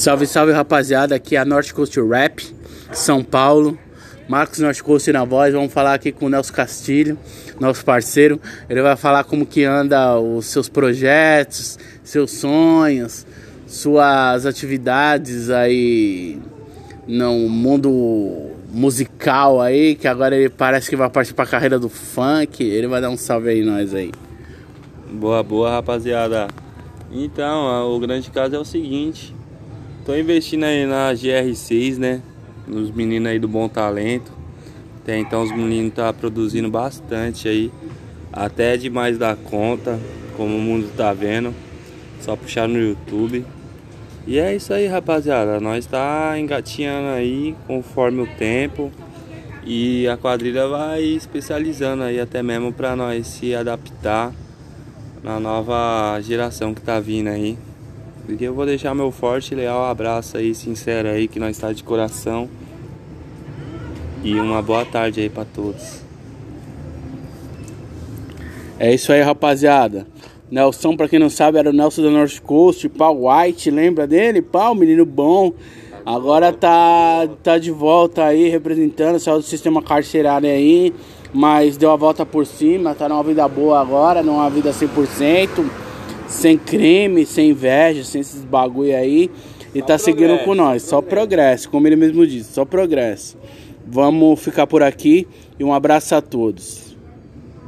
Salve, salve rapaziada, aqui é a North Coast Rap, São Paulo. Marcos North Coast na voz, vamos falar aqui com o Nelson Castilho, nosso parceiro. Ele vai falar como que anda os seus projetos, seus sonhos, suas atividades aí no mundo musical aí, que agora ele parece que vai partir pra carreira do funk. Ele vai dar um salve aí nós aí. Boa, boa rapaziada. Então, o grande caso é o seguinte, Tô investindo aí na GR6, né? Nos meninos aí do Bom Talento. Até então os meninos tá produzindo bastante aí. Até demais da conta, como o mundo tá vendo. Só puxar no YouTube. E é isso aí, rapaziada. Nós tá engatinhando aí conforme o tempo. E a quadrilha vai especializando aí até mesmo para nós se adaptar na nova geração que tá vindo aí. E eu vou deixar meu forte e leal abraço aí, sincero aí, que nós está de coração. E uma boa tarde aí para todos. É isso aí, rapaziada. Nelson, para quem não sabe, era o Nelson da North Coast, Paul White, lembra dele? Pau, menino bom. Agora tá, tá de volta aí, representando, saiu do sistema carcerário aí, mas deu a volta por cima, tá numa vida boa agora, numa vida 100% sem crime, sem inveja, sem esses bagulho aí. E só tá progresso, seguindo com nós. Só progresso, como ele mesmo disse, só progresso. Vamos ficar por aqui e um abraço a todos.